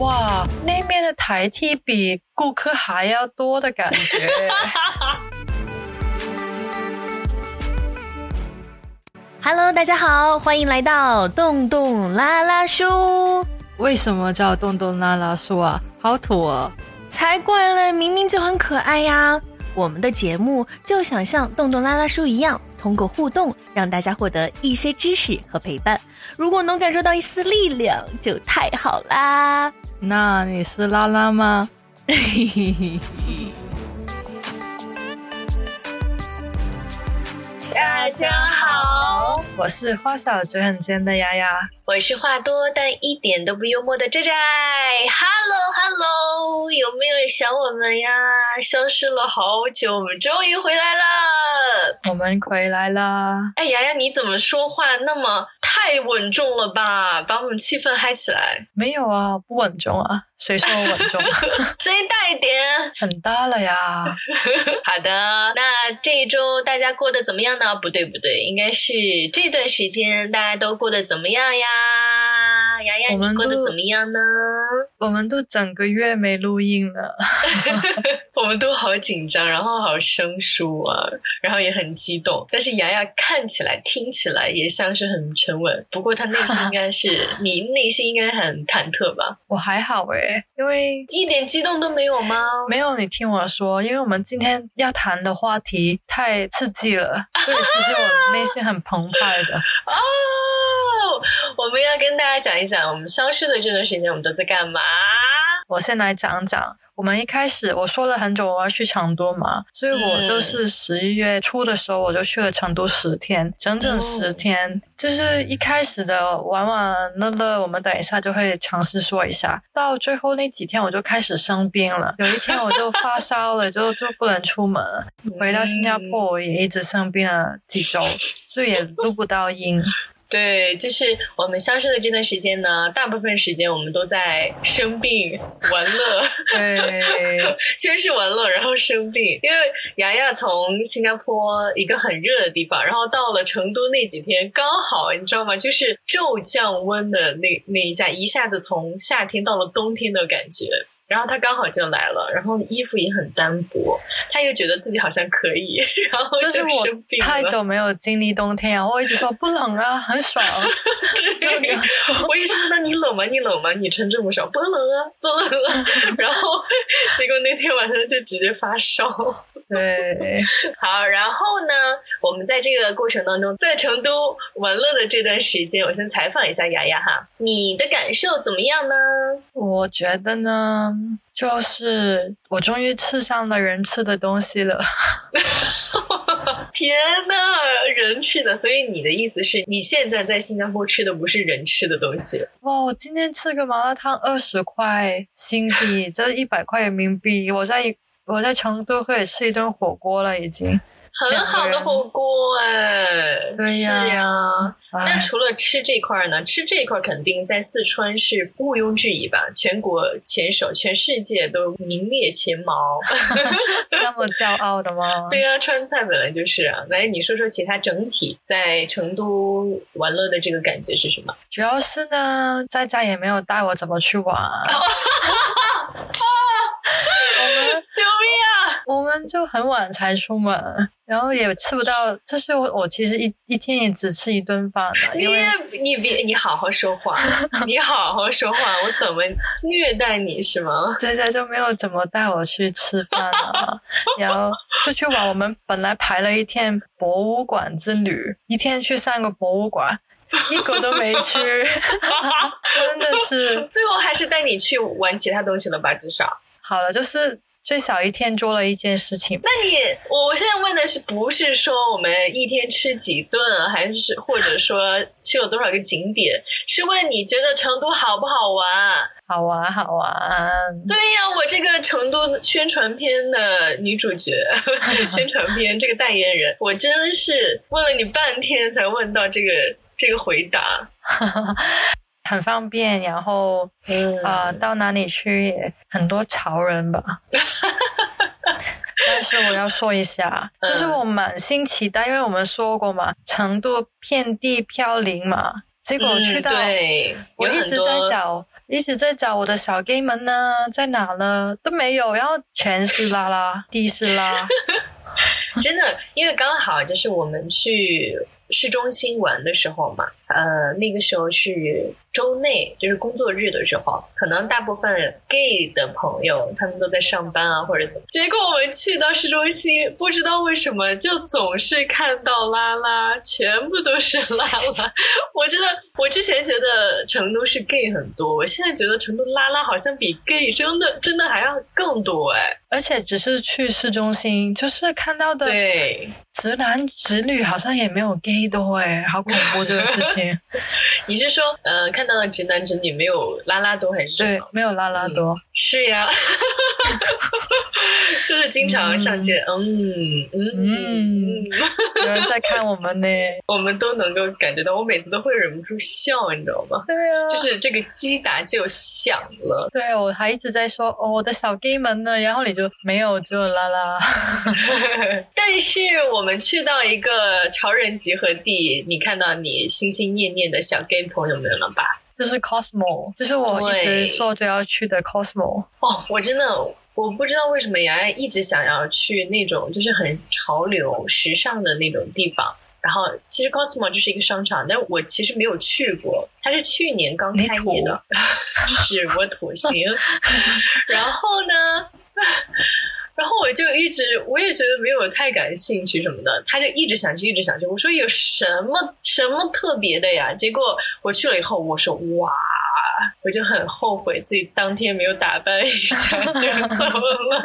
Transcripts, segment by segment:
哇，那边的台梯比顾客还要多的感觉。Hello，大家好，欢迎来到洞洞拉拉书。为什么叫洞洞拉拉书啊？好土哦！才怪嘞，明明就很可爱呀。我们的节目就想像洞洞拉拉书一样，通过互动让大家获得一些知识和陪伴。如果能感受到一丝力量，就太好啦。那你是拉拉吗？大家好，我是花小嘴很尖的丫丫，我是话多但一点都不幽默的寨寨。Hello，Hello，有没有想我们呀？消失了好久，我们终于回来了。我们回来了。哎，丫丫，你怎么说话那么太稳重了吧？把我们气氛嗨起来。没有啊，不稳重啊。谁说我稳重？声音大一点。很大了呀。好的，那这一周大家过得怎么样呢？不对不对，应该是这段时间大家都过得怎么样呀？丫丫，你过得怎么样呢？我们都整个月没录音了 我们都好紧张，然后好生疏啊，然后也很激动。但是丫丫看起来、听起来也像是很沉稳，不过她内心应该是你内心应该很忐忑吧？我还好诶，因为一点激动都没有吗？没有，你听我说，因为我们今天要谈的话题太刺激了，所以其实我内心很澎湃的。哦，我们要跟大家讲一讲，我们消失的这段时间我们都在干嘛？我先来讲讲。我们一开始我说了很久我要去成都嘛，所以我就是十一月初的时候我就去了成都十天，整整十天。就是一开始的玩玩乐乐，我们等一下就会尝试说一下。到最后那几天我就开始生病了，有一天我就发烧了，就就不能出门。回到新加坡我也一直生病了几周，所以也录不到音。对，就是我们消失的这段时间呢，大部分时间我们都在生病玩乐。对，先是玩乐，然后生病。因为牙牙从新加坡一个很热的地方，然后到了成都那几天，刚好你知道吗？就是骤降温的那那一下，一下子从夏天到了冬天的感觉。然后他刚好就来了，然后衣服也很单薄，他又觉得自己好像可以，然后就是我太久没有经历冬天然后，我一直说不冷啊，很爽。我一直说那你冷吗？你冷吗？你穿这么少，不冷啊，不冷啊。然后结果那天晚上就直接发烧。对，好，然后呢，我们在这个过程当中，在成都玩乐的这段时间，我先采访一下雅雅哈，你的感受怎么样呢？我觉得呢，就是我终于吃上了人吃的东西了。天呐，人吃的，所以你的意思是你现在在新加坡吃的不是人吃的东西？哇，我今天吃个麻辣烫二十块新币，这一百块人民币，我在。我在成都可以吃一顿火锅了，已经 很好的火锅哎，对呀。那除了吃这块呢？吃这块肯定在四川是毋庸置疑吧？全国前首，全世界都名列前茅。那么骄傲的吗？对呀，川菜本来就是啊。来，你说说其他整体在成都玩乐的这个感觉是什么？主要是呢，在家也没有带我怎么去玩。救命啊！我们就很晚才出门，然后也吃不到。这是我我其实一一天也只吃一顿饭的。你你别你好好说话，你好好说话，我怎么虐待你是吗？佳佳就没有怎么带我去吃饭啊，然后出去玩。我们本来排了一天博物馆之旅，一天去三个博物馆，一个都没去，真的是。最后还是带你去玩其他东西了吧？至少好了，就是。最少一天做了一件事情。那你，我现在问的是，不是说我们一天吃几顿，还是或者说去了多少个景点？是问你觉得成都好不好玩？好玩，好玩。对呀，我这个成都宣传片的女主角，宣传片这个代言人，我真是问了你半天才问到这个这个回答。很方便，然后啊，到哪里去很多潮人吧。但是我要说一下，就是我满心期待，因为我们说过嘛，成都遍地飘零嘛，结果去到，我一直在找一直在找我的小 gay 们呢，在哪呢都没有，然后全是拉拉，地是拉，真的，因为刚好就是我们去市中心玩的时候嘛，呃，那个时候是。周内就是工作日的时候，可能大部分 gay 的朋友他们都在上班啊，或者怎么。结果我们去到市中心，不知道为什么就总是看到拉拉，全部都是拉拉。我真的我之前觉得成都是 gay 很多，我现在觉得成都拉拉好像比 gay 真的真的还要更多哎。而且只是去市中心，就是看到的直男直女好像也没有 gay 多哎，好恐怖这个事情。你是说呃？看到的直男直女没有拉拉多还是对，没有拉拉多。是呀，就是经常上街，嗯嗯嗯，有人在看我们呢，我们都能够感觉到，我每次都会忍不住笑，你知道吗？对啊，就是这个击打就响了。对，我还一直在说哦，我的小 gay 们呢，然后你就没有，只有拉拉。但是我们去到一个潮人集合地，你看到你心心念念的小 gay 朋友们了吧？就是 Cosmo，就是我一直说就要去的 Cosmo。哦，我真的我不知道为什么洋洋一直想要去那种就是很潮流、时尚的那种地方。然后其实 Cosmo 就是一个商场，但我其实没有去过。它是去年刚开业的，是我土星。然后呢？然后我就一直，我也觉得没有太感兴趣什么的，他就一直想去，一直想去。我说有什么什么特别的呀？结果我去了以后，我说哇，我就很后悔自己当天没有打扮一下 就走了，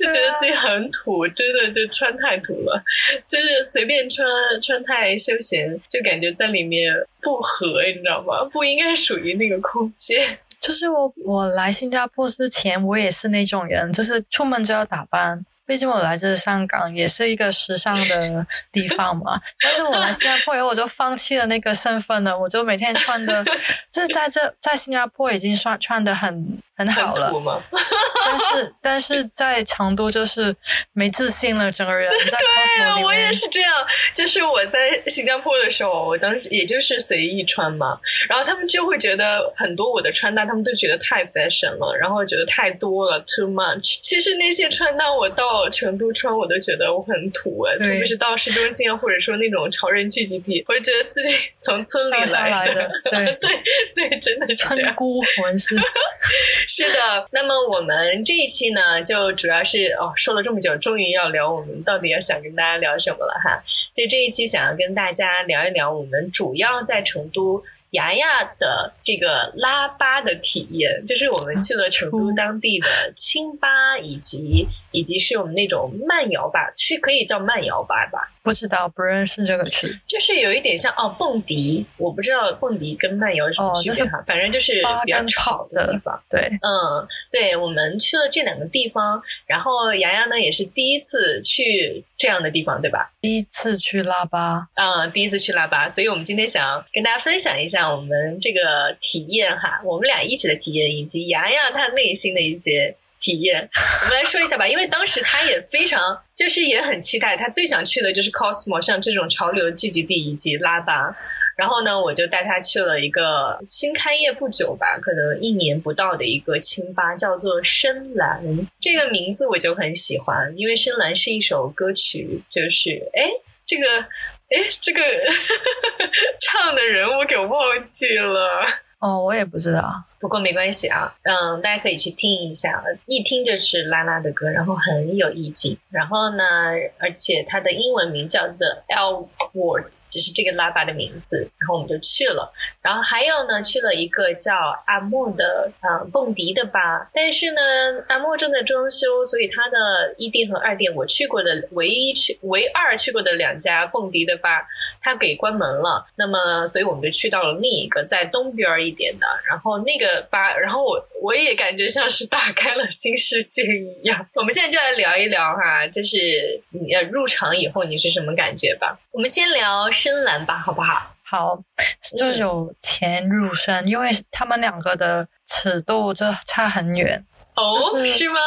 就觉得自己很土，真的就穿太土了，就是随便穿穿太休闲，就感觉在里面不合，你知道吗？不应该属于那个空间。就是我，我来新加坡之前，我也是那种人，就是出门就要打扮。毕竟我来自香港，也是一个时尚的地方嘛。但是我来新加坡以后，我就放弃了那个身份了。我就每天穿的，就是在这在新加坡已经算穿的很。很好了，但是但是在成都就是没自信了，整个人。对，我也是这样。就是我在新加坡的时候，我当时也就是随意穿嘛，然后他们就会觉得很多我的穿搭，他们都觉得太 fashion 了，然后觉得太多了，too much。其实那些穿搭我到成都穿，我都觉得我很土哎，特别是到市中心啊，或者说那种潮人聚集地，我就觉得自己从村里来的。对对对，真的是这样。孤魂是。是的，那么我们这一期呢，就主要是哦，说了这么久，终于要聊我们到底要想跟大家聊什么了哈。就这一期想要跟大家聊一聊，我们主要在成都牙牙的这个拉巴的体验，就是我们去了成都当地的清吧，以及以及是我们那种慢摇吧，是可以叫慢摇吧吧。不知道，不认识这个词，就是有一点像哦，蹦迪，我不知道蹦迪跟慢摇有什么区别哈，反正就是比较吵的地方。对，嗯，对，我们去了这两个地方，然后牙牙呢也是第一次去这样的地方，对吧？第一次去拉巴，嗯，第一次去拉巴，所以我们今天想要跟大家分享一下我们这个体验哈，我们俩一起的体验，以及洋洋他内心的一些。体验，我们来说一下吧，因为当时他也非常，就是也很期待，他最想去的就是 Cosmo，像这种潮流聚集地以及拉巴。然后呢，我就带他去了一个新开业不久吧，可能一年不到的一个清吧，叫做深蓝。这个名字我就很喜欢，因为深蓝是一首歌曲，就是哎，这个哎，这个 唱的人我给忘记了。哦，我也不知道。不过没关系啊，嗯，大家可以去听一下，一听就是拉拉的歌，然后很有意境。然后呢，而且它的英文名叫 The L Word。就是这个拉巴的名字，然后我们就去了，然后还有呢，去了一个叫阿莫的啊蹦迪的吧，但是呢，阿莫正在装修，所以他的一店和二店我去过的唯一去唯二去过的两家蹦迪的吧，他给关门了。那么，所以我们就去到了另一个在东边一点的，然后那个吧，然后我我也感觉像是打开了新世界一样。我们现在就来聊一聊哈，就是你入场以后你是什么感觉吧？我们先聊。深蓝吧，好不好？好，就有钱入深，因为他们两个的尺度就差很远。哦，是吗？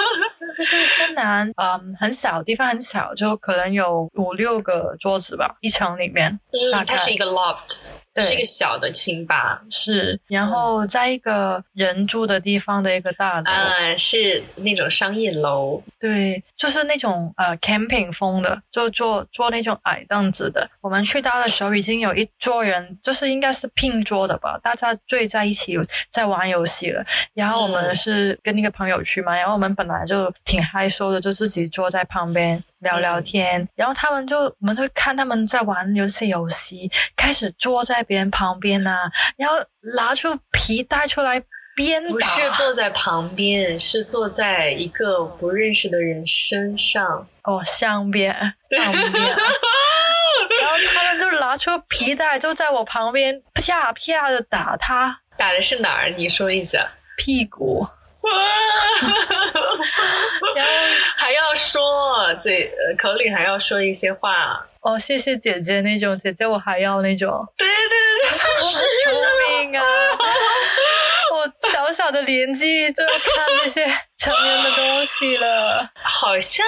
就是深蓝，嗯，很小，地方很小，就可能有五六个桌子吧，一层里面。嗯，它是一个 loft。对是一个小的清吧，是，然后在一个人住的地方的一个大楼，啊，是那种商业楼，对，就是那种呃 camping 风的，就坐坐那种矮凳子的。我们去到的时候，已经有一桌人，就是应该是拼桌的吧，大家聚在一起在玩游戏了。然后我们嗯。是跟那个朋友去嘛，然后我们本来就挺害羞的，就自己坐在旁边聊聊天。然后他们就我们就看他们在玩游戏游戏，开始坐在别人旁边呐、然后拿出皮带出来鞭不。是坐在旁边，是坐在一个不认识的人身上。哦，上边上边，然后他们就拿出皮带，就在我旁边啪啪的打他打的是哪儿？你说一下。屁股，哇！然后还要说嘴呃口里还要说一些话，哦，谢谢姐姐那种，姐姐我还要那种，对对对，我 很聪明啊，我小小的年纪就要看那些成人的东西了。好像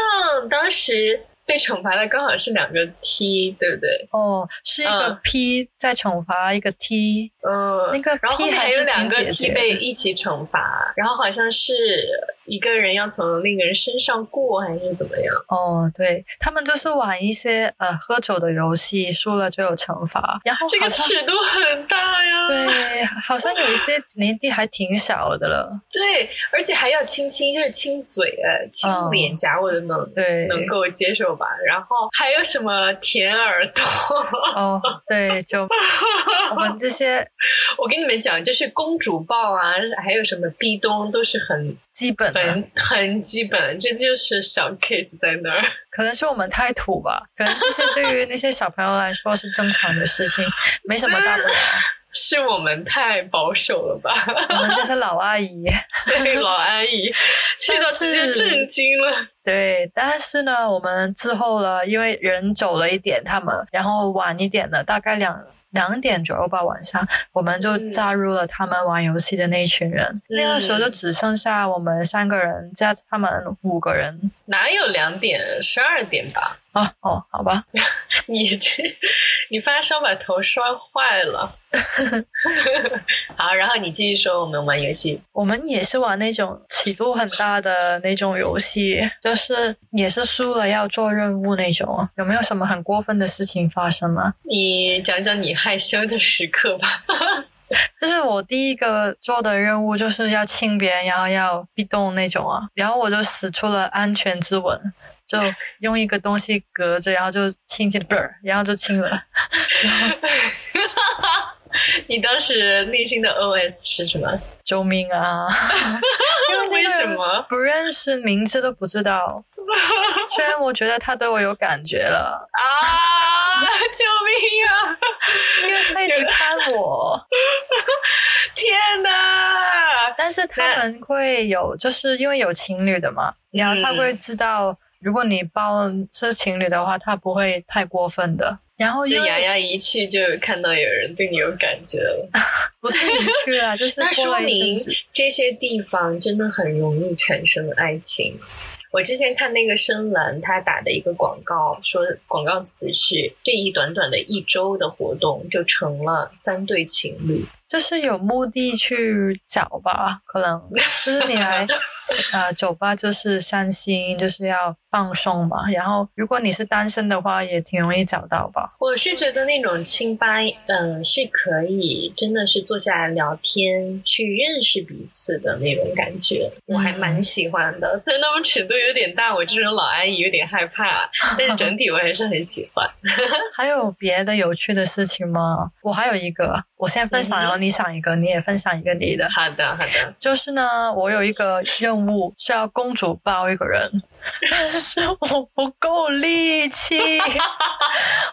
当时被惩罚的刚好是两个 T，对不对？哦，是一个嗯 P 在惩罚一个 T，嗯，那个 P 还有两个 T 姐被一起惩罚，然后好像是一个人要从另一个人身上过，还是怎么样？哦，对他们就是玩一些呃喝酒的游戏，输了就有惩罚，然后这个尺度很大呀。对，好像有一些年纪还挺小的了。对，而且还要亲亲，就是亲嘴、呃亲嗯脸颊，我都能对，能够接受吧。然后还有什么舔耳朵？哦，对，就我们这些 我跟你们讲，就是公主抱啊，还有什么壁咚，都是很基本的，很很基本，这就是小 case 在那儿。可能是我们太土吧，可能这些对于那些小朋友来说是正常的事情，没什么大不了。是我们太保守了吧？我们这些老阿姨，对，老阿姨去到直接震惊了。对，但是呢，我们之后了，因为人走了一点，他们然后晚一点的，大概两两点左右吧，晚上我们就嗯加入了他们玩游戏的那一群人。那个时候就只剩下我们三个人加他们五个人。哪有两点？十二点吧？啊，哦，好吧，你这，你发烧把头摔坏了。好，然后你继续说，我们玩游戏。我们也是玩那种尺度很大的那种游戏，就是也是输了要做任务那种。有没有什么很过分的事情发生吗？你讲讲你害羞的时刻吧。就是我第一个做的任务就是要亲别人，然后要壁咚那种啊，然后我就使出了安全之吻，就用一个东西隔着，然后就亲亲，不是，然后就亲了。你当时内心的 OS 是什么？救命啊！因为什么？不认识，名字都不知道。虽然我觉得他对我有感觉了，啊！救命啊！因为他一直看我，天哪！但是他们会有，就是因为有情侣的嘛，然后他会知道，如果你抱是情侣的话，他不会太过分的。然后因为就雅雅一去就看到有人对你有感觉了，不是一去啊，就是 那说明。这些地方真的很容易产生爱情。我之前看那个深蓝，他打的一个广告，说广告词是这一短短的一周的活动就成了三对情侣。就是有目的去找吧，可能就是你来呃酒吧就是散心，就是要放松嘛。然后如果你是单身的话，也挺容易找到吧。我是觉得那种清吧，嗯，是可以真的是坐下来聊天，去认识彼此的那种感觉，我还蛮喜欢的。虽然他们尺度有点大，我这种老阿姨有点害怕，但是整体我还是很喜欢。还有别的有趣的事情吗？我还有一个，我先分享，嗯你想一个，你也分享一个你的。好的，好的。就是呢，我有一个任务是要公主抱一个人，但 是我不够力气，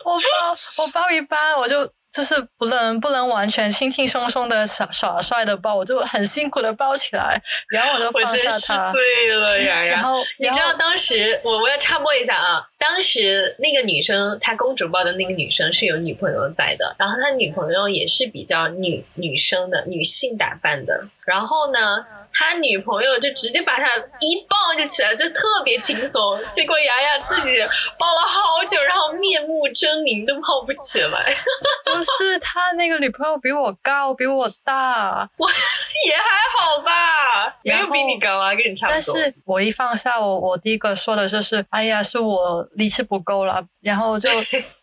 我抱我抱一半，我就就是不能不能完全轻轻松松的耍耍帅的抱，我就很辛苦的抱起来，然后我就放下它，醉了呀！然后你知道当时我我要插播一下啊，当时那个女生她公主抱的那个女生是有女朋友在的，然后她女朋友也是比较女女生的女性打扮的，然后呢，她他女朋友就直接把他一抱就起来，就特别轻松。结果雅雅自己抱了好久，然后面目狰狞，都抱不起来。不是他那个女朋友比我高，比我大，我 也还好吧，没有比你高啊，跟你差不多。但是我一放下，我我第一个说的就是，哎呀，是我力气不够了，然后就。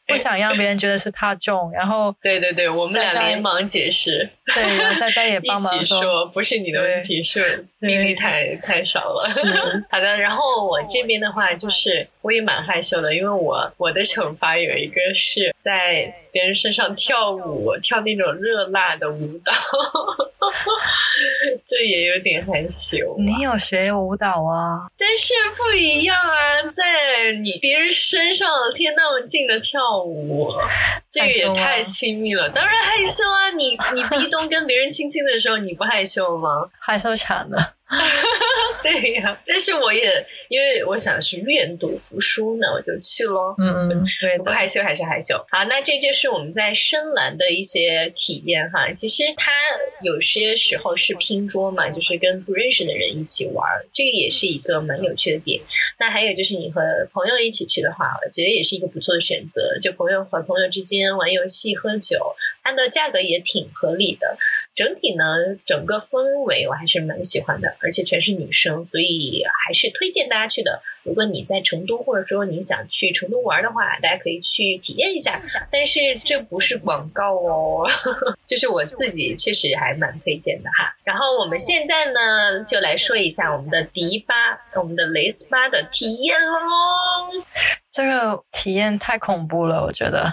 不想让别人觉得是他重，然后 对对对，我们俩连忙解释，对，然后佳佳也 帮忙说，不是你的问题，是比例太太少了。好的，然后我这边的话，就是我也蛮害羞的，因为我我的惩罚有一个是在别人身上跳舞，跳那种热辣的舞蹈，这也有点害羞。你有学舞蹈啊？但是不一样啊，在你别人身上贴那么近的跳。舞这个也太亲密了，当然害羞啊！你你壁咚跟别人亲亲的时候，你不害羞吗？害羞惨了。对呀，但是我也因为我想是愿赌服输呢，我就去喽。嗯嗯，对，不害羞还是害羞。好，那这就是我们在深蓝的一些体验哈。其实它有些时候是拼桌嘛，就是跟不认识的人一起玩，这个也是一个蛮有趣的点。那还有就是你和朋友一起去的话，我觉得也是一个不错的选择。就朋友和朋友之间玩游戏、喝酒，它的价格也挺合理的。整体呢，整个氛围我还是蛮喜欢的，而且全是女生，所以还是推荐大家去的。如果你在成都，或者说你想去成都玩的话，大家可以去体验一下。但是这不是广告哦，这是我自己确实还蛮推荐的哈。然后我们现在呢，就来说一下我们的迪吧，我们的蕾丝吧的体验喽。这个体验太恐怖了，我觉得。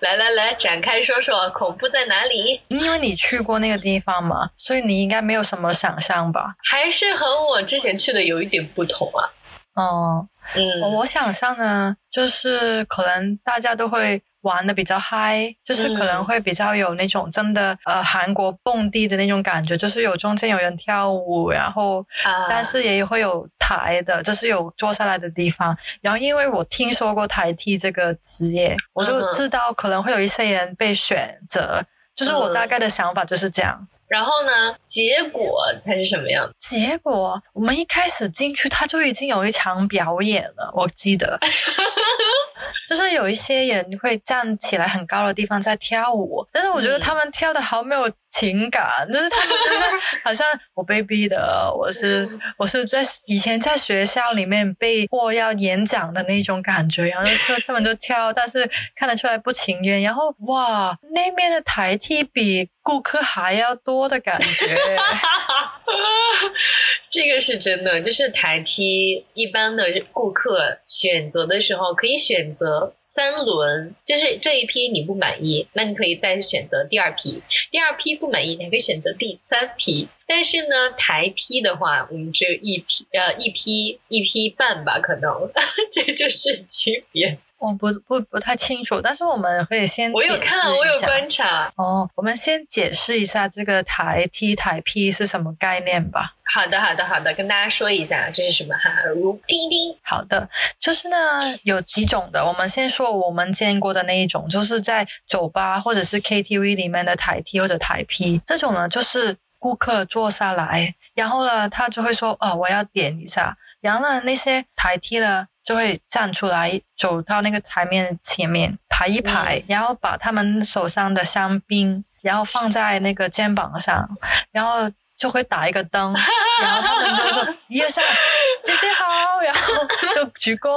来来来，展开说说，恐怖在哪里？因为你去过那个地方嘛，所以你应该没有什么想象吧？还是和我之前去的有一点不同啊？哦，嗯，我想象呢，就是可能大家都会。玩的比较嗨，就是可能会比较有那种真的呃韩国蹦迪的那种感觉，就是有中间有人跳舞，然后但是也会有台的，就是有坐下来的地方。然后因为我听说过台梯这个职业，我就知道可能会有一些人被选择，就是我大概的想法就是这样。然后呢，结果它是什么样？结果我们一开始进去，它就已经有一场表演了，我记得。就是有一些人会站起来很高的地方在跳舞，但是我觉得他们跳的好没有情感，就是他们就是好像我被逼的，我是我是在以前在学校里面被迫要演讲的那种感觉，然后就他们就跳，但是看得出来不情愿，然后哇，那边的台梯比顾客还要多的感觉。这个是真的，就是台梯一般的顾客选择的时候可以选择三轮，就是这一批你不满意，那你可以再选择第二批，第二批不满意，你可以选择第三批。但是呢，台批的话，我们只有一批，呃，一批一批半吧，可能 这就是区别。我不不不太清楚，但是我们可以先我有看，我有观察哦。我们先解释一下这个台 T 台 P 是什么概念吧。好的，好的，好的，跟大家说一下这是什么哈。如听一听。好的，就是呢有几种的。我们先说我们见过的那一种，就是在酒吧或者是 KTV 里面的台 T 或者台 P 这种呢，就是顾客坐下来，然后呢他就会说哦我要点一下，然后呢那些台 T 呢。就会站出来，走到那个台面前面排一排，然后把他们手上的香槟，然后放在那个肩膀上，然后。就会打一个灯，然后他们就说一二三，姐姐好，然后就鞠躬，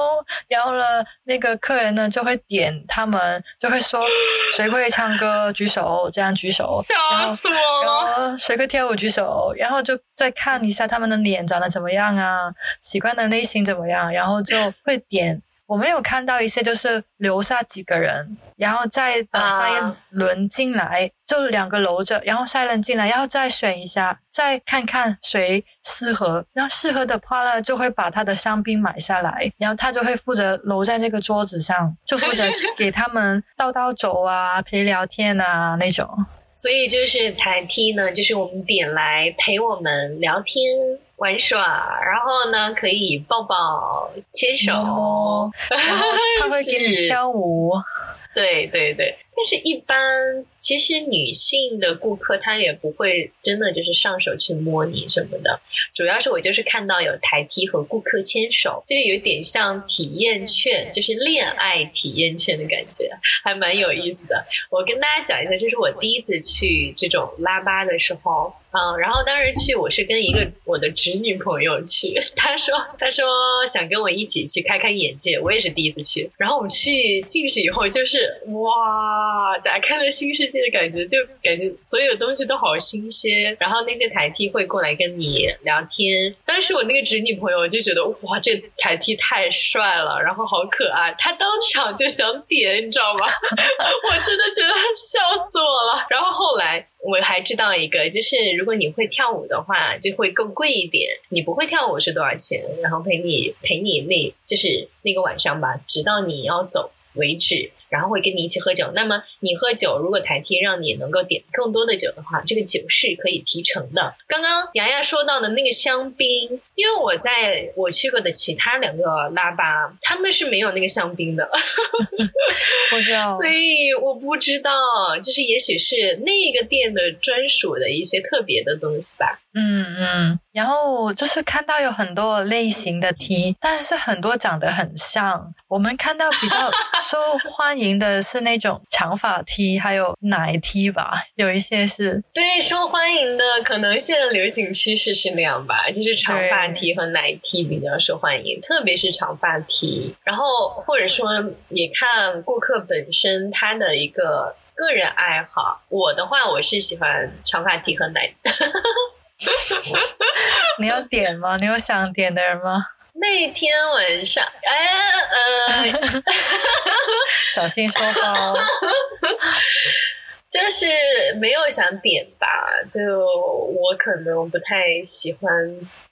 然后呢，那个客人呢就会点他们，就会说谁会唱歌举手，这样举手，笑死我了。然后谁会跳舞举手，然后就再看一下他们的脸长得怎么样啊，喜欢的类型怎么样，然后就会点。我没有看到一些就是留下几个人，然后再等下一轮进来，就两个留着，然后下一轮进来，然后再选一下，再看看谁适合，然后适合的话呢，就会把他的香槟买下来，然后他就会负责留在这个桌子上，就负责给他们倒倒酒啊、陪聊天啊那种。所以就是台 T 呢，就是我们点来陪我们聊天。玩耍，然后呢，可以抱抱、牵手，然后他会给你 跳舞。对对对，但是一般其实女性的顾客她也不会真的就是上手去摸你什么的，主要是我就是看到有台梯和顾客牵手，就是有点像体验券，就是恋爱体验券的感觉，还蛮有意思的。我跟大家讲一下，就是我第一次去这种拉吧的时候。嗯，然后当时去我是跟一个我的侄女朋友去，她说她说想跟我一起去开开眼界，我也是第一次去。然后我们去进去以后，就是哇，打开了新世界的感觉，就感觉所有东西都好新鲜。然后那些台梯会过来跟你聊天，当时我那个侄女朋友就觉得哇，这台梯太帅了，然后好可爱，她当场就想点，你知道吗？我真的觉得笑死我了。然后后来。我还知道一个，就是如果你会跳舞的话，就会更贵一点。你不会跳舞是多少钱？然后陪你陪你那，就是那个晚上吧，直到你要走为止。然后会跟你一起喝酒。那么你喝酒，如果台梯让你能够点更多的酒的话，这个酒是可以提成的。刚刚洋洋说到的那个香槟，因为我在我去过的其他两个拉吧，他们是没有那个香槟的，我知道，所以我不知道，就是也许是那个店的专属的一些特别的东西吧。嗯嗯，然后就是看到有很多类型的 T，但是很多长得很像。我们看到比较 受欢迎的是那种长发 T，还有奶 T 吧，有一些是。对，受欢迎的可能现在流行趋势是那样吧，就是长发 T 和奶 T 比较受欢迎，特别是长发 T。然后或者说你看顾客本身他的一个个人爱好。我的话，我是喜欢长发 T 和奶。你要点吗？你有想点的人吗？那天晚上，哎，呃，小心说话哦。就是没有想点吧，就我可能不太喜欢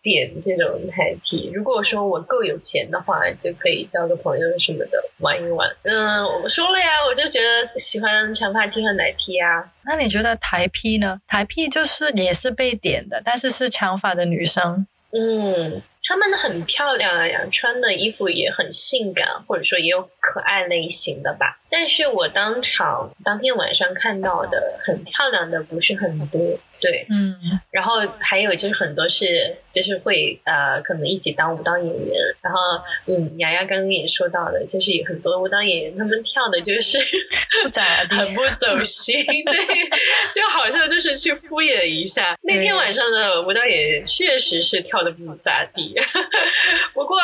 点这种台 T。如果说我够有钱的话，就可以交个朋友什么的玩一玩。嗯，我说了呀，我就觉得喜欢长发 T 和奶 T 啊。那你觉得台 P 呢？台 P 就是也是被点的，但是是长发的女生。嗯。她们很漂亮呀，穿的衣服也很性感，或者说也有可爱类型的吧。但是我当场当天晚上看到的很漂亮的不是很多，对，嗯。然后还有就是很多是就是会呃可能一起当舞蹈演员，然后嗯，雅雅刚刚也说到的，就是有很多舞蹈演员他们跳的就是不咋 地，很不走心，对，就好像就是去敷衍一下。那天晚上的舞蹈演员确实是跳的不咋地。不过，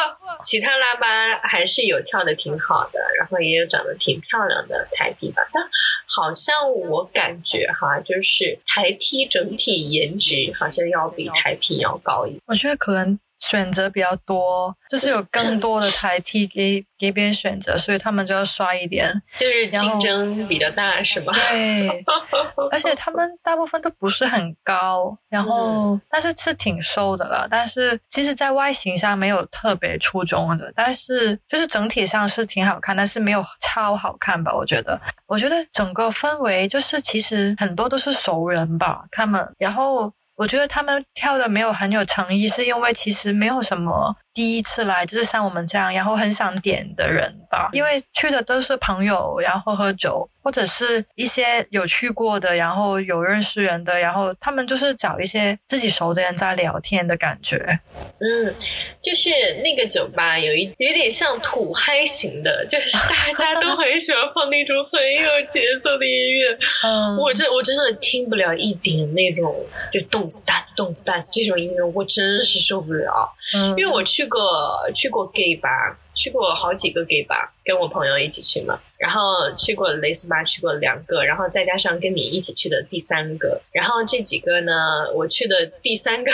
其他拉巴还是有跳的挺好的，然后也有长得挺漂亮的台梯吧。但好像我感觉哈，就是台梯整体颜值好像要比台品要高一点。我觉得可能。选择比较多，就是有更多的台梯给给别人选择，所以他们就要刷一点，就是竞争比较大，是吗？对，而且他们大部分都不是很高，然后但是是挺瘦的了，但是其实在外形上没有特别出众的，但是就是整体上是挺好看，但是没有超好看吧？我觉得，我觉得整个氛围就是其实很多都是熟人吧，他们，然后。我觉得他们跳的没有很有诚意，是因为其实没有什么第一次来，就是像我们这样，然后很想点的人吧。因为去的都是朋友，然后喝酒，或者是一些有去过的，然后有认识人的，然后他们就是找一些自己熟的人在聊天的感觉。嗯，就是那个酒吧有一有点像土嗨型的，就是大家都很喜欢放那种很有节奏的音乐。嗯，我真我真的听不了一点那种就动次打次动次打次这种音乐，我真是受不了。嗯，因为我去过去过 gay 吧，去过好几个 gay 吧，跟我朋友一起去嘛。然后去过蕾丝吧，去过两个，然后再加上跟你一起去的第三个，然后这几个呢，我去的第三个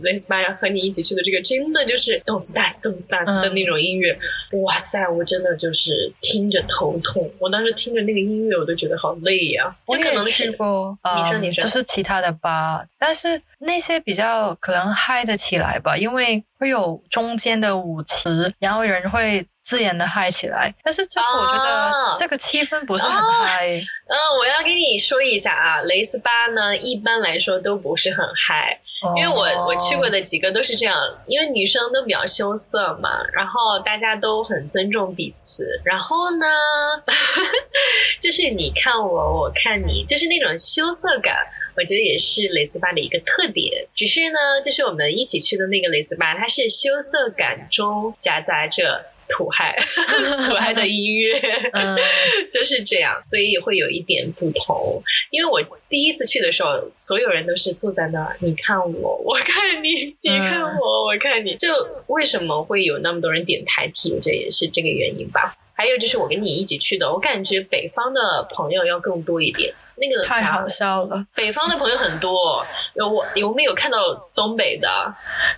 蕾丝吧和你一起去的这个，真的就是动次打次、动次打次的那种音乐，哇塞，我真的就是听着头痛。我当时听着那个音乐，我都觉得好累呀。我也去过，你说你说，就是其他的吧，但是那些比较可能嗨得起来吧，因为会有中间的舞池，然后人会。自然的嗨起来，但是这个我觉得这个气氛不是很嗨。嗯，我要跟你说一下啊，蕾丝吧呢，一般来说都不是很嗨。因为我哦我去过的几个都是这样，因为女生都比较羞涩嘛，然后大家都很尊重彼此，然后呢，就是你看我，我看你，就是那种羞涩感。我觉得也是蕾丝吧的一个特点，只是呢，就是我们一起去的那个蕾丝吧，它是羞涩感中夹杂着土嗨，土嗨的音乐，嗯 就是这样，所以会有一点不同。因为我第一次去的时候，所有人都是坐在那儿，你看我，我看你，你看我，我看你。就为什么会有那么多人点台觉得也是这个原因吧。还有就是我跟你一起去的，我感觉北方的朋友要更多一点。那个太好笑了，北方的朋友很多，有我我们有看到东北的？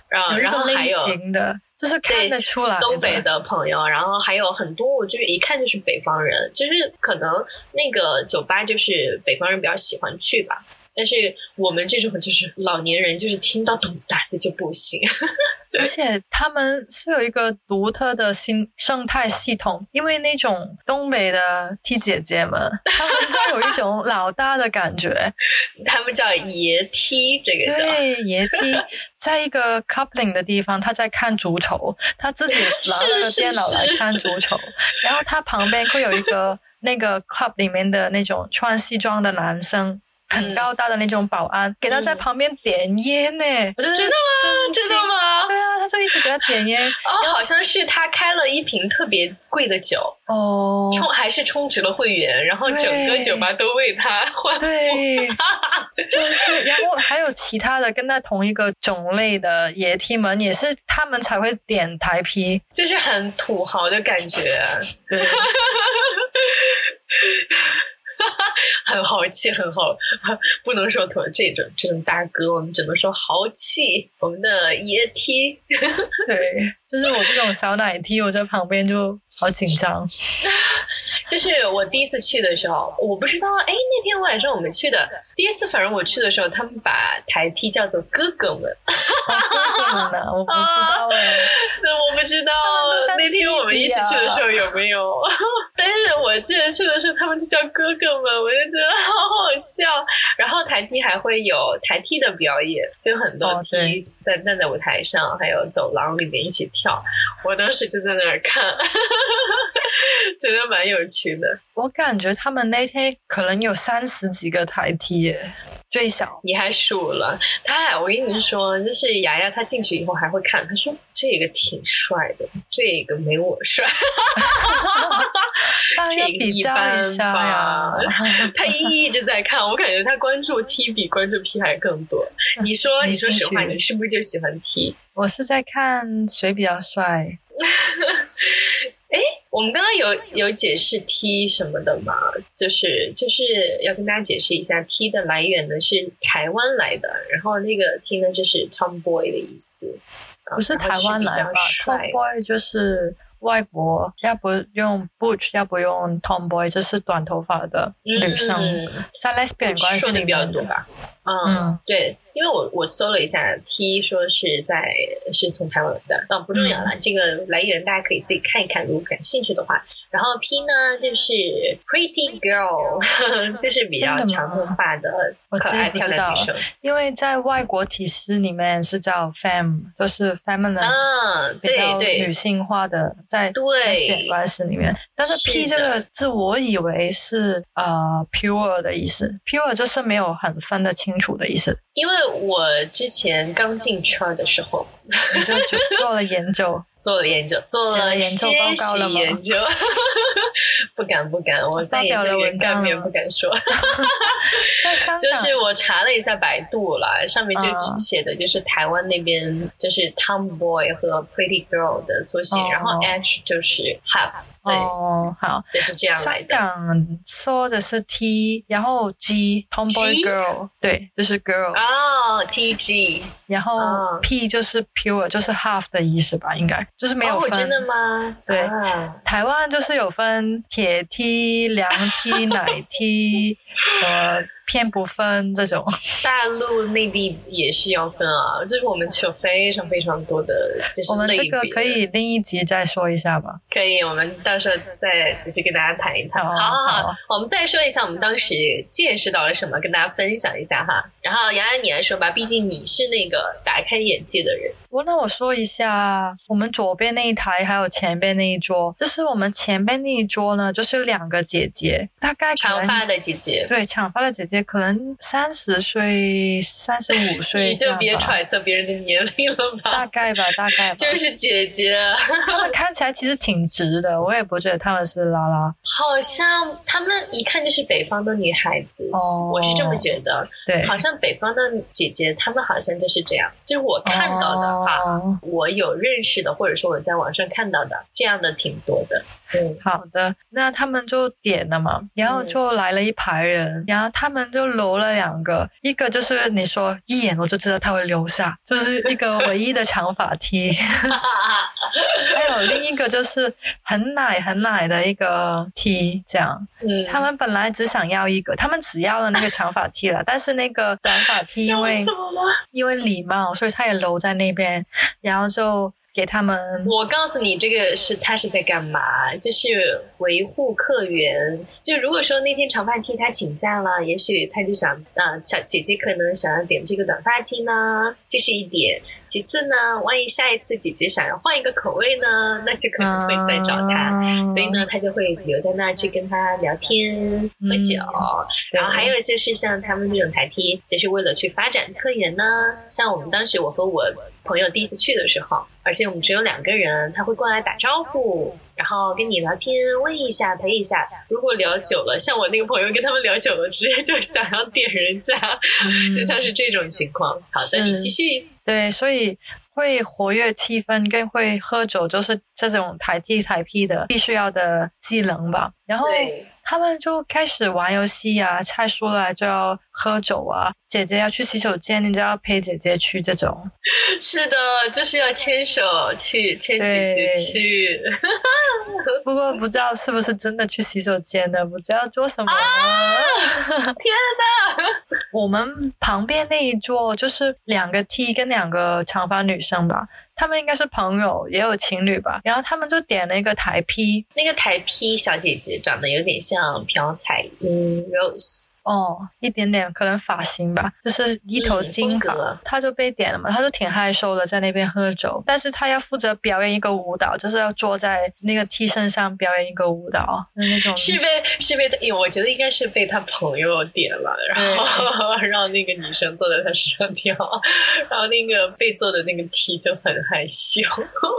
然后然后还有的，就是看得出来东北的朋友，然后还有很多，我就是一看就是北方人，就是可能那个酒吧就是北方人比较喜欢去吧。但是我们这种就是老年人，就是听到动次打次就不行。而且他们是有一个独特的新生态系统，因为那种东北的 T 姐姐们，他们就有一种老大的感觉。他们叫爷 T，，这个叫对，爷 T 在一个 coupling 的地方，他在看足球，他自己 拿了个电脑来看足球，然后他旁边会有一个那个 club 里面的那种穿西装的男生。很嗯高大的那种保安，给他在旁边点烟呢，我就真的吗？真的吗？对啊，他就一直给他点烟。哦，好像是他开了一瓶特别贵的酒，哦，充还是充值了会员，然后整个酒吧都为他欢呼。对，就是，然后还有其他的跟他同一个种类的爷梯们，也是他们才会点台啤。就是很土豪的感觉，对，很豪气，很好，不能说土这种这种大哥，我们只能说豪气。我们的爷梯，对，就是我这种小奶梯，我在旁边就好紧张。就是我第一次去的时候，我不知道，哎，那天晚上我们去的第一次，反正我去的时候，他们把台梯叫做哥哥们，哥哥们 呢？我不知道哎、那我不知道那天我们一起去的时候有没有，但是我记得去的时候，他们就叫哥哥们，我就觉得好好笑。然后台梯还会有台梯的表演，就很多梯在站在舞台上，还有走廊里面一起跳。跳我当时就在那儿看，觉得蛮有趣的。我感觉他们那天可能有三十几个台梯耶，最小。你还数了，他还我跟你说，就是雅雅他进去以后还会看，他说这个挺帅的，这个没我帅。大家这个一比较般一下呀吧。他一直在看，我感觉他关注 T 比关注 P 还更多。你说，你说实话，你是不是就喜欢 T？我是在看谁比较帅。我们刚刚有有解释 T 什么的吗？就是就是要跟大家解释一下，T 的来源呢是台湾来的，然后那个 T 呢就是 Tomboy 的意思，啊不是台湾来吧然后就是比较帅？Tomboy 就是外国，要不用 butch，要不用 tomboy，就是短头发的女生，嗯在 lesbian 关系说的比较里面的。多吧？嗯，嗯，对，因为我我搜了一下，T 说是在是从台湾来的，啊，不重要了，嗯这个来源大家可以自己看一看，如果感兴趣的话。然后 P 呢，就是 Pretty Girl，就是比较长头发的我可爱漂真不知道亮女生。因为在外国体系里面是叫 fem，就是 feminine，、嗯，比较女性化的，在对关系里面。但是是 P 这个字，我以为是呃 pure 的意思，pure 就是没有很分得清楚的意思。因为我之前刚进圈儿的时候，你就就做了研究，做了研究，做了了研究报告了研究，不敢不敢，我在研究员文章干面了不敢说。就是我查了一下百度啦，上面就嗯写的就是台湾那边就是 tomboy 和 pretty girl 的缩写，哦然后 H 就是 half，对，哦，好。就是这样香来的。港说的是 T，然后 G tomboy girl，对，就是 girl，、哦，TG，然后哦 P 就是 pure，就是 half 的意思吧，应该。就是没有哦，分。真的吗？对啊台湾就是有分铁梯、凉梯、奶梯，和偏不分这种。大陆、内地也是要分啊，就是我们有非常非常多的，就是我们这个可以另一集再说一下吧。可以，我们到时候再仔细跟大家谈一谈。好好好好我们再说一下我们当时见识到了什么，跟大家分享一下哈。然后杨洋你来说吧，毕竟你是那个打开眼界的人。我那我说一下，我们左边那一台还有前边那一桌，就是我们前边那一桌呢，就是两个姐姐，大概长发的姐姐，对长发的姐姐可能三十岁、三十五 岁你就别揣测别人的年龄了吧，大概吧，大概 吧。就是姐姐。他们看起来其实挺直的，我也不觉得他们是拉拉 好像她们一看就是北方的女孩子，哦。我是这么觉得。对，好像北方的姐姐，她们好像就是这样，就是我看到的哈。哦我有认识的，或者说我在网上看到的，这样的挺多的。嗯，好的，那他们就点了嘛，然后就来了一排人，然后他们就留了两个，一个就是你说一眼我就知道他会留下，就是一个唯一的长发 T，还有另一个就是很奶很奶的一个 T，这样。嗯，他们本来只想要一个，他们只要了那个长发 T 了，但是那个短发 T 因为因为礼貌，所以他也留在那边，然后就给他们我告诉你，这个是他是在干嘛？就是维护客源。就如果说那天长发 T 他请假了，也许他就想，啊、小姐姐可能想要点这个短发 T 呢，这是一点。其次呢，万一下一次姐姐想要换一个口味呢，那就可能会再找他。嗯所以呢，他就会留在那儿去跟他聊天、喝酒，然后还有就是像他们这种台梯，就是为了去发展客源呢。像我们当时我和我朋友第一次去的时候，而且我们只有两个人，他会过来打招呼，然后跟你聊天，问一下、陪一下。如果聊久了，像我那个朋友跟他们聊久了，直接就想要点人家，嗯就像是这种情况。好的，你继续。对，所以会活跃气氛跟会喝酒，就是这种台 T 台的必须要的技能吧。然后对，他们就开始玩游戏啊，猜输了就要喝酒啊，姐姐要去洗手间，你就要陪姐姐去这种。是的，就是要牵手去牵姐姐去。不过不知道是不是真的去洗手间的，不知道做什么呢。天哪！我们旁边那一桌就是两个 T 跟两个长发女生吧，他们应该是朋友，也有情侣吧。然后他们就点了一个台 P，那个台 P 小姐姐长得有点像朴彩英 Rose，哦，一点点可能发型吧，就是一头金发，嗯他就被点了嘛，他就挺害羞的，在那边喝酒，但是他要负责表演一个舞蹈，就是要坐在那个 T 身上表演一个舞蹈，是那种是被是被他，我觉得应该是被他朋友点了，然后 让那个女生坐在他身上跳，然后那个被坐的那个 T 就很害羞。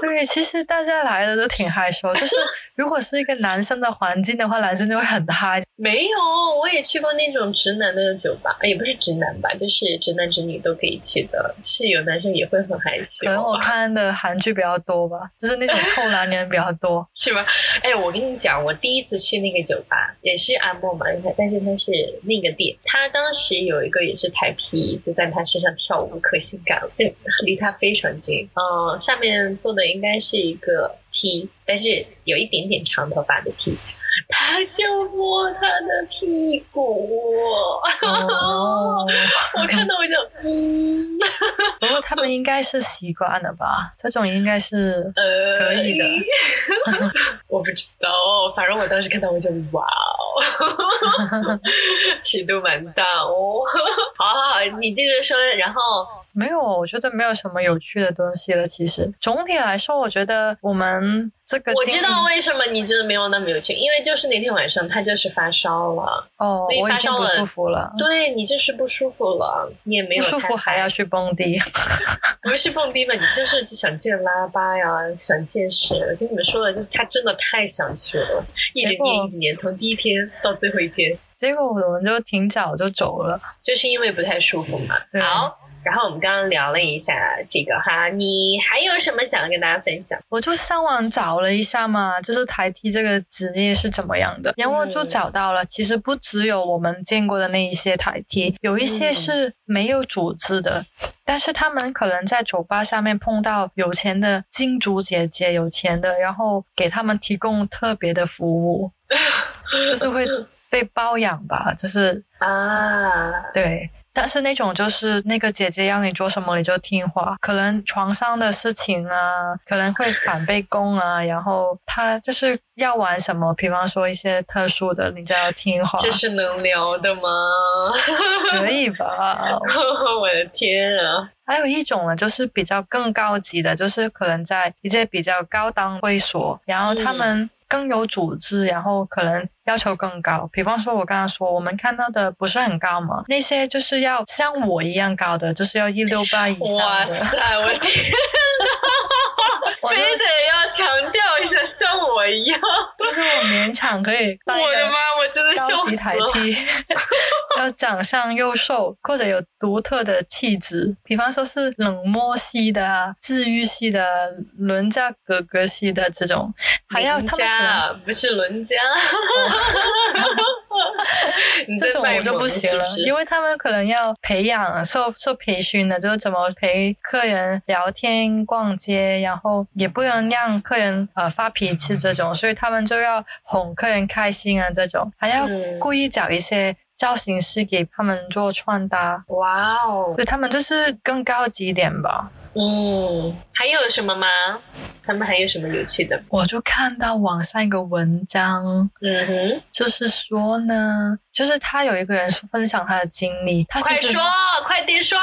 对，其实大家来的都挺害羞，就是如果是一个男生的环境的话，男生就会很嗨。没有，我也去过那种直男的酒吧，也不是直男吧，就是直男直女都可以去的，是有男生也会很害羞可，能我看的韩剧比较多吧，就是那种臭男人比较多。是吧？哎，我跟你讲，我第一次去那个酒吧也是阿莫嘛，但是他是那个店，他当时有一个也是台 P，就在他身上跳舞，可性感了，就离他非常近。嗯、下面坐的应该是一个 T，但是有一点点长头发的 T。他就摸他的屁股，哦，我看到我就嗯 不过他们应该是习惯了吧？这种应该是呃，可以的。我不知道，反正我当时看到我就哇哦，尺度蛮大哦。好好好，你接着说，然后没有，我觉得没有什么有趣的东西了。其实总体来说，我觉得我们这个我知道为什么你觉得没有那么有趣，因为就是那天晚上他就是发烧了，哦所以，我已经不发烧了舒服了，对你就是不舒服了，你也没有不舒服还要去蹦迪。不是蹦迪吧，你就是想见拉巴呀，想见谁。我跟你们说了，就是他真的太想去了，一直念一直念，从第一天到最后一天，结果我们就挺早就走了。就是因为不太舒服嘛。对好，然后我们刚刚聊了一下这个哈，你还有什么想要跟大家分享？我就上网找了一下嘛，就是台梯这个职业是怎么样的，然后就找到了，其实不只有我们见过的那一些台梯，有一些是没有组织的，但是他们可能在酒吧上面碰到有钱的金主姐姐，有钱的，然后给他们提供特别的服务，就是会被包养吧，就是啊，对。但是那种就是那个姐姐要你做什么你就听话，可能床上的事情啊，可能会反被攻啊，然后她就是要玩什么，比方说一些特殊的，你就要听话。这是能聊的吗？可以吧？我的天啊！还有一种呢，就是比较更高级的，就是可能在一些比较高档会所，然后他们。更有组织，然后可能要求更高。比方说，我刚刚说我们看到的不是很高嘛，那些就是要像我一样高的，就是要一六八以上的。哇塞，我天！非得要强调一下，像我一样，就是我勉强可以。我的妈，我真的高级台梯，要长相又瘦，或者有独特的气质，比方说是冷漠系的啊，治愈系的，伦家格格系的这种，还要他们可能不是伦家。这种我就不行了，因为他们可能要培养、受受培训的，就是怎么陪客人聊天、逛街，然后也不能让客人呃发脾气这种，所以他们就要哄客人开心啊，这种还要故意找一些造型师给他们做穿搭。哇哦，对他们就是更高级一点吧。嗯，还有什么吗？他们还有什么有趣的？我就看到网上一个文章，嗯哼，就是说呢，就是他有一个人分享他的经历，他快说，快点说。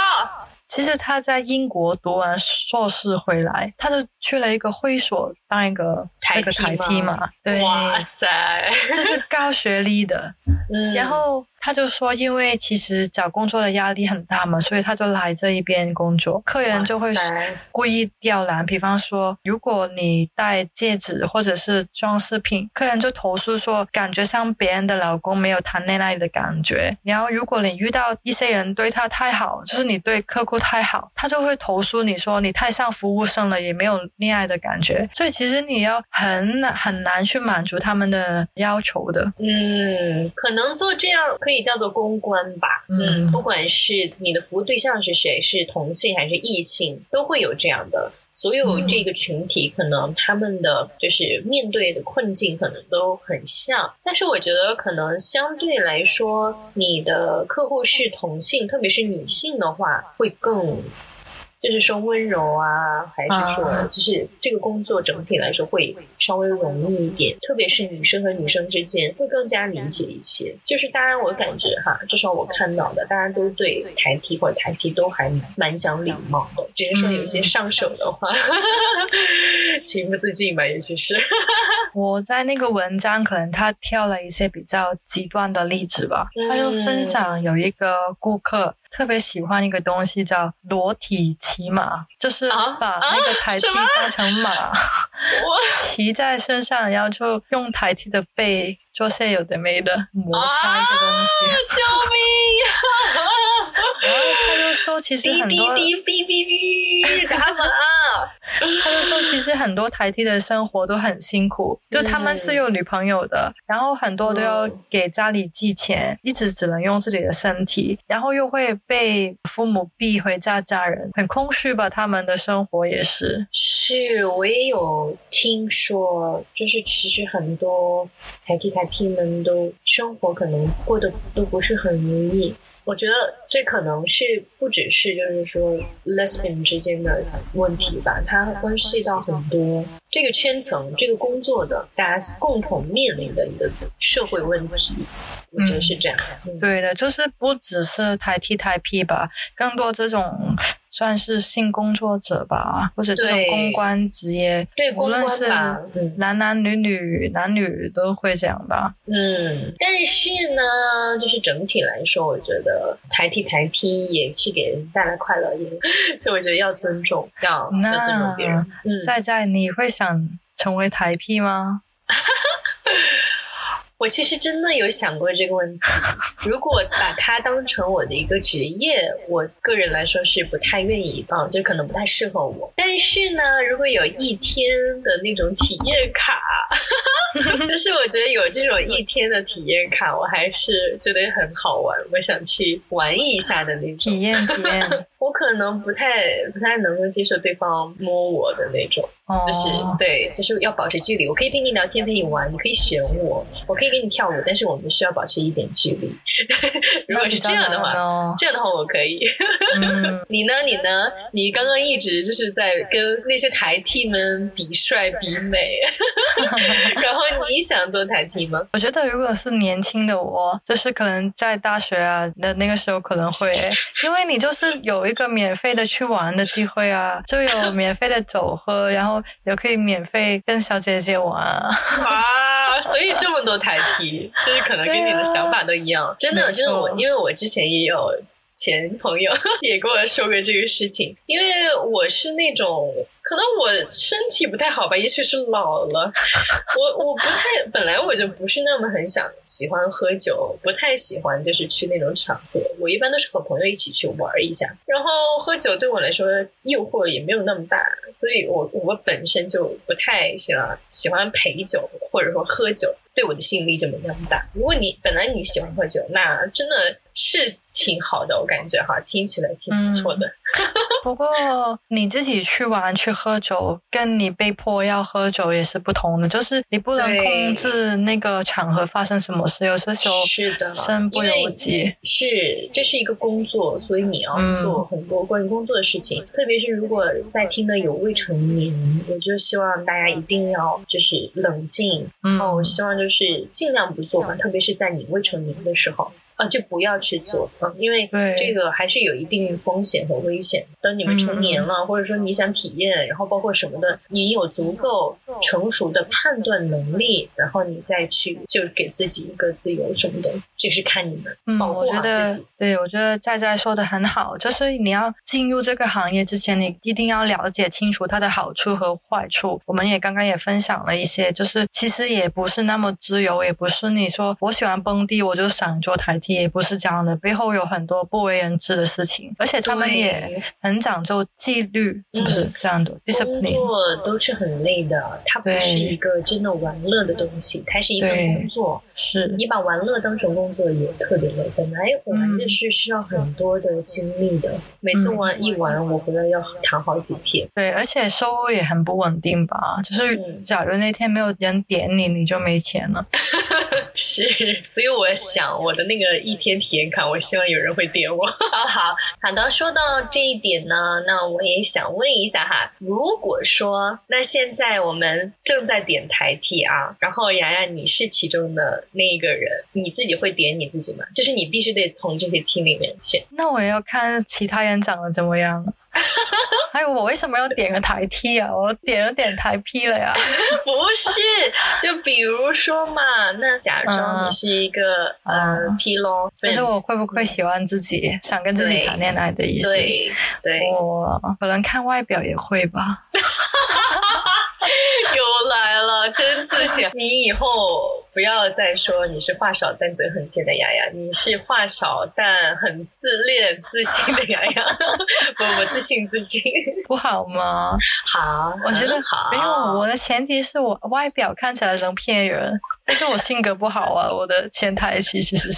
其实他在英国读完硕士回来，他就去了一个会所当一个这个台梯嘛，对，哇塞，就是高学历的，嗯，然后。他就说，因为其实找工作的压力很大嘛，所以他就来这一边工作。客人就会故意刁难，比方说，如果你戴戒指或者是装饰品，客人就投诉说，感觉像别人的老公没有谈恋爱的感觉。然后，如果你遇到一些人对他太好，就是你对客户太好，他就会投诉你说你太像服务生了，也没有恋爱的感觉。所以，其实你要很难很难去满足他们的要求的。嗯，可能做这样可以。叫做公关吧，嗯，不管是你的服务对象是谁，是同性还是异性，都会有这样的。所有这个群体，可能他们的就是面对的困境，可能都很像。但是我觉得，可能相对来说，你的客户是同性，特别是女性的话，会更。就是说温柔啊，还是说就是这个工作整体来说会稍微容易一点，特别是女生和女生之间会更加理解一些。就是当然我感觉哈，至少我看到的，大家都对台梯或者台梯都还蛮讲礼貌的，只是说有些上手的话，情不自禁吧，尤其是。我在那个文章可能他挑了一些比较极端的例子吧，他就分享有一个顾客。特别喜欢一个东西叫裸体骑马，就是把那个台梯当成马，骑在身上，然后就用台梯的背做些有的没的摩擦一些东西。救命呀！然后他就说，其实很多哔哔哔哔干嘛？他就说，其实很多台梯的生活都很辛苦，就他们是有女朋友的，然后很多都要给家里寄钱，一直只能用自己的身体，然后又会被父母逼回家嫁人，很空虚吧？他们的生活也是。是我也有听说，就是其实很多台梯台梯们都生活可能过得都不是很如意。我觉得这可能是不只是就是说 lesbian 之间的问题吧，它关系到很多这个圈层、这个工作的大家共同面临的一个社会问题。我觉得是这样。对的，就是不只是台 T 台 P 吧，更多这种。算是性工作者吧，或者这种公关职业，对无论是男男女女，男女都会这样吧。嗯，但是呢，就是整体来说，我觉得台 T 台 P 也是给人带来快乐的，所以我觉得要尊重，要要尊重别人。在在，你会想成为台 P 吗？我其实真的有想过这个问题。如果把它当成我的一个职业，我个人来说是不太愿意啊，就可能不太适合我。但是呢，如果有一天的那种体验卡，但是我觉得有这种一天的体验卡，我还是觉得很好玩，我想去玩一下的那种体验体验。我可能不太不太能够接受对方摸我的那种，就是对，就是要保持距离。我可以陪你聊天，陪你玩，你可以选我，我可以给你跳舞，但是我们需要保持一点距离。如果是这样的话，这样的话我可以。你呢？你呢？你刚刚一直就是在跟那些台 T 们比帅比美，然后你想做台 T 吗？我觉得如果是年轻的我，就是可能在大学啊的那个时候可能会，因为你就是有。一个免费的去玩的机会啊，就有免费的酒喝，然后也可以免费跟小姐姐玩啊！啊，所以这么多台题，就是可能跟你的想法都一样。真的，就是，我因为我之前也有前朋友 也跟我说过这个事情，因为我是那种。可能我身体不太好吧，也许是老了。我我不太，本来我就不是那么很想喜欢喝酒，不太喜欢就是去那种场合。我一般都是和朋友一起去玩一下，然后喝酒对我来说诱惑也没有那么大，所以我我本身就不太喜欢喜欢陪酒或者说喝酒，对我的吸引力就没那么大。如果你本来你喜欢喝酒，那真的是挺好的，我感觉哈，听起来挺不错的。不过你自己去玩去喝酒，跟你被迫要喝酒也是不同的。就是你不能控制那个场合发生什么事，有些时候是的，身不由己。是，这是一个工作，所以你要做很多关于工作的事情。特别是如果在听的有未成年，我就希望大家一定要就是冷静，然后希望就是尽量不做嘛。特别是在你未成年的时候。啊，就不要去做啊，因为这个还是有一定风险和危险。等你们成年了，或者说你想体验，然后包括什么的，你有足够成熟的判断能力，然后你再去就给自己一个自由什么的，这是看你们保护好自己。对，我觉得在在说的很好，就是你要进入这个行业之前，你一定要了解清楚它的好处和坏处。我们也刚刚也分享了一些，就是其实也不是那么自由，也不是你说我喜欢蹦迪，我就想做台。也不是这样的，背后有很多不为人知的事情，而且他们也很讲究纪律，是不是这样的？discipline 工作都是很累的，它不是一个真的玩乐的东西，它是一份工作。是你把玩乐当成工作也特别累，本来玩的是需要很多的精力的，每次玩一玩，我回来要躺好几天。对，而且收入也很不稳定吧？就是假如那天没有人点你，你就没钱了。是，所以我想我的那个一天体验卡，我希望有人会点我。好好好的，说到这一点呢，那我也想问一下哈，如果说那现在我们正在点台替啊，然后洋洋你是其中的那一个人，你自己会点你自己吗？就是你必须得从这些题里面选。那我要看其他人长得怎么样。还 有我为什么要点个台 T 啊？我点了点台 P 了呀。不是，就比如说嘛，那假装你是一个呃 P 咯，可是我会不会喜欢自己，想跟自己谈恋爱的意思？对对，我可能看外表也会吧。又来了，真自信！你以后不要再说你是话少但嘴很贱的丫丫，你是话少但很自恋、自信的丫丫。不 不，自信自信，不好吗？好，我觉得好。没有我的前提是我外表看起来能骗人，但是我性格不好啊。我的前台其实是。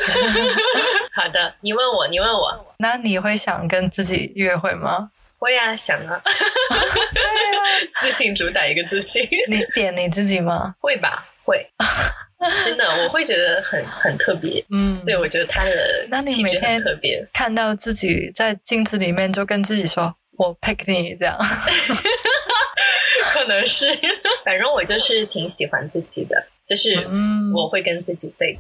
好的，你问我，你问我，那你会想跟自己约会吗？会呀，想啊，自信主打一个自信。你点你自己吗？会吧，会，真的，我会觉得很很特别。嗯，所以我觉得他的那你每天特别看到自己在镜子里面，就跟自己说：“我 pick 你。”这样，可能是，反正我就是挺喜欢自己的，就是我会跟自己 date。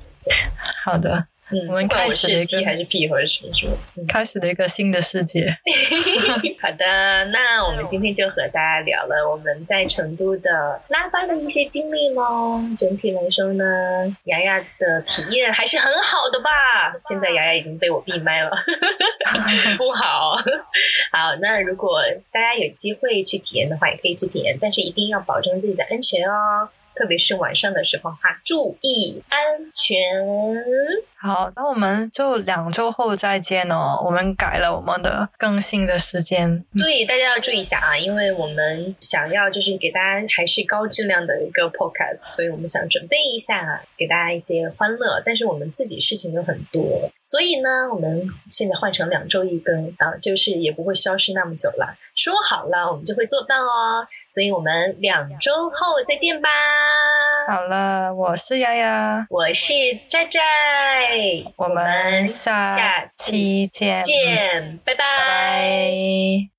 好的。我们开始一个还是 P 或者什么什么，开始了一个新的世界。好的，那我们今天就和大家聊了我们在成都的拉巴的一些经历喽。整体来说呢，雅雅的体验还是很好的吧？现在雅雅已经被我闭麦了，不好。好，那如果大家有机会去体验的话，也可以去体验，但是一定要保证自己的安全哦。特别是晚上的时候哈，注意安全。好，那我们就两周后再见哦。我们改了我们的更新的时间。对，大家要注意一下啊，因为我们想要就是给大家还是高质量的一个 podcast，所以我们想准备一下，给大家一些欢乐。但是我们自己事情有很多，所以呢，我们现在换成两周一更啊，就是也不会消失那么久了。说好了，我们就会做到哦。所以我们两周后再见吧。好了，我是丫丫，我是寨寨，我们下下期见，见，拜拜。拜拜。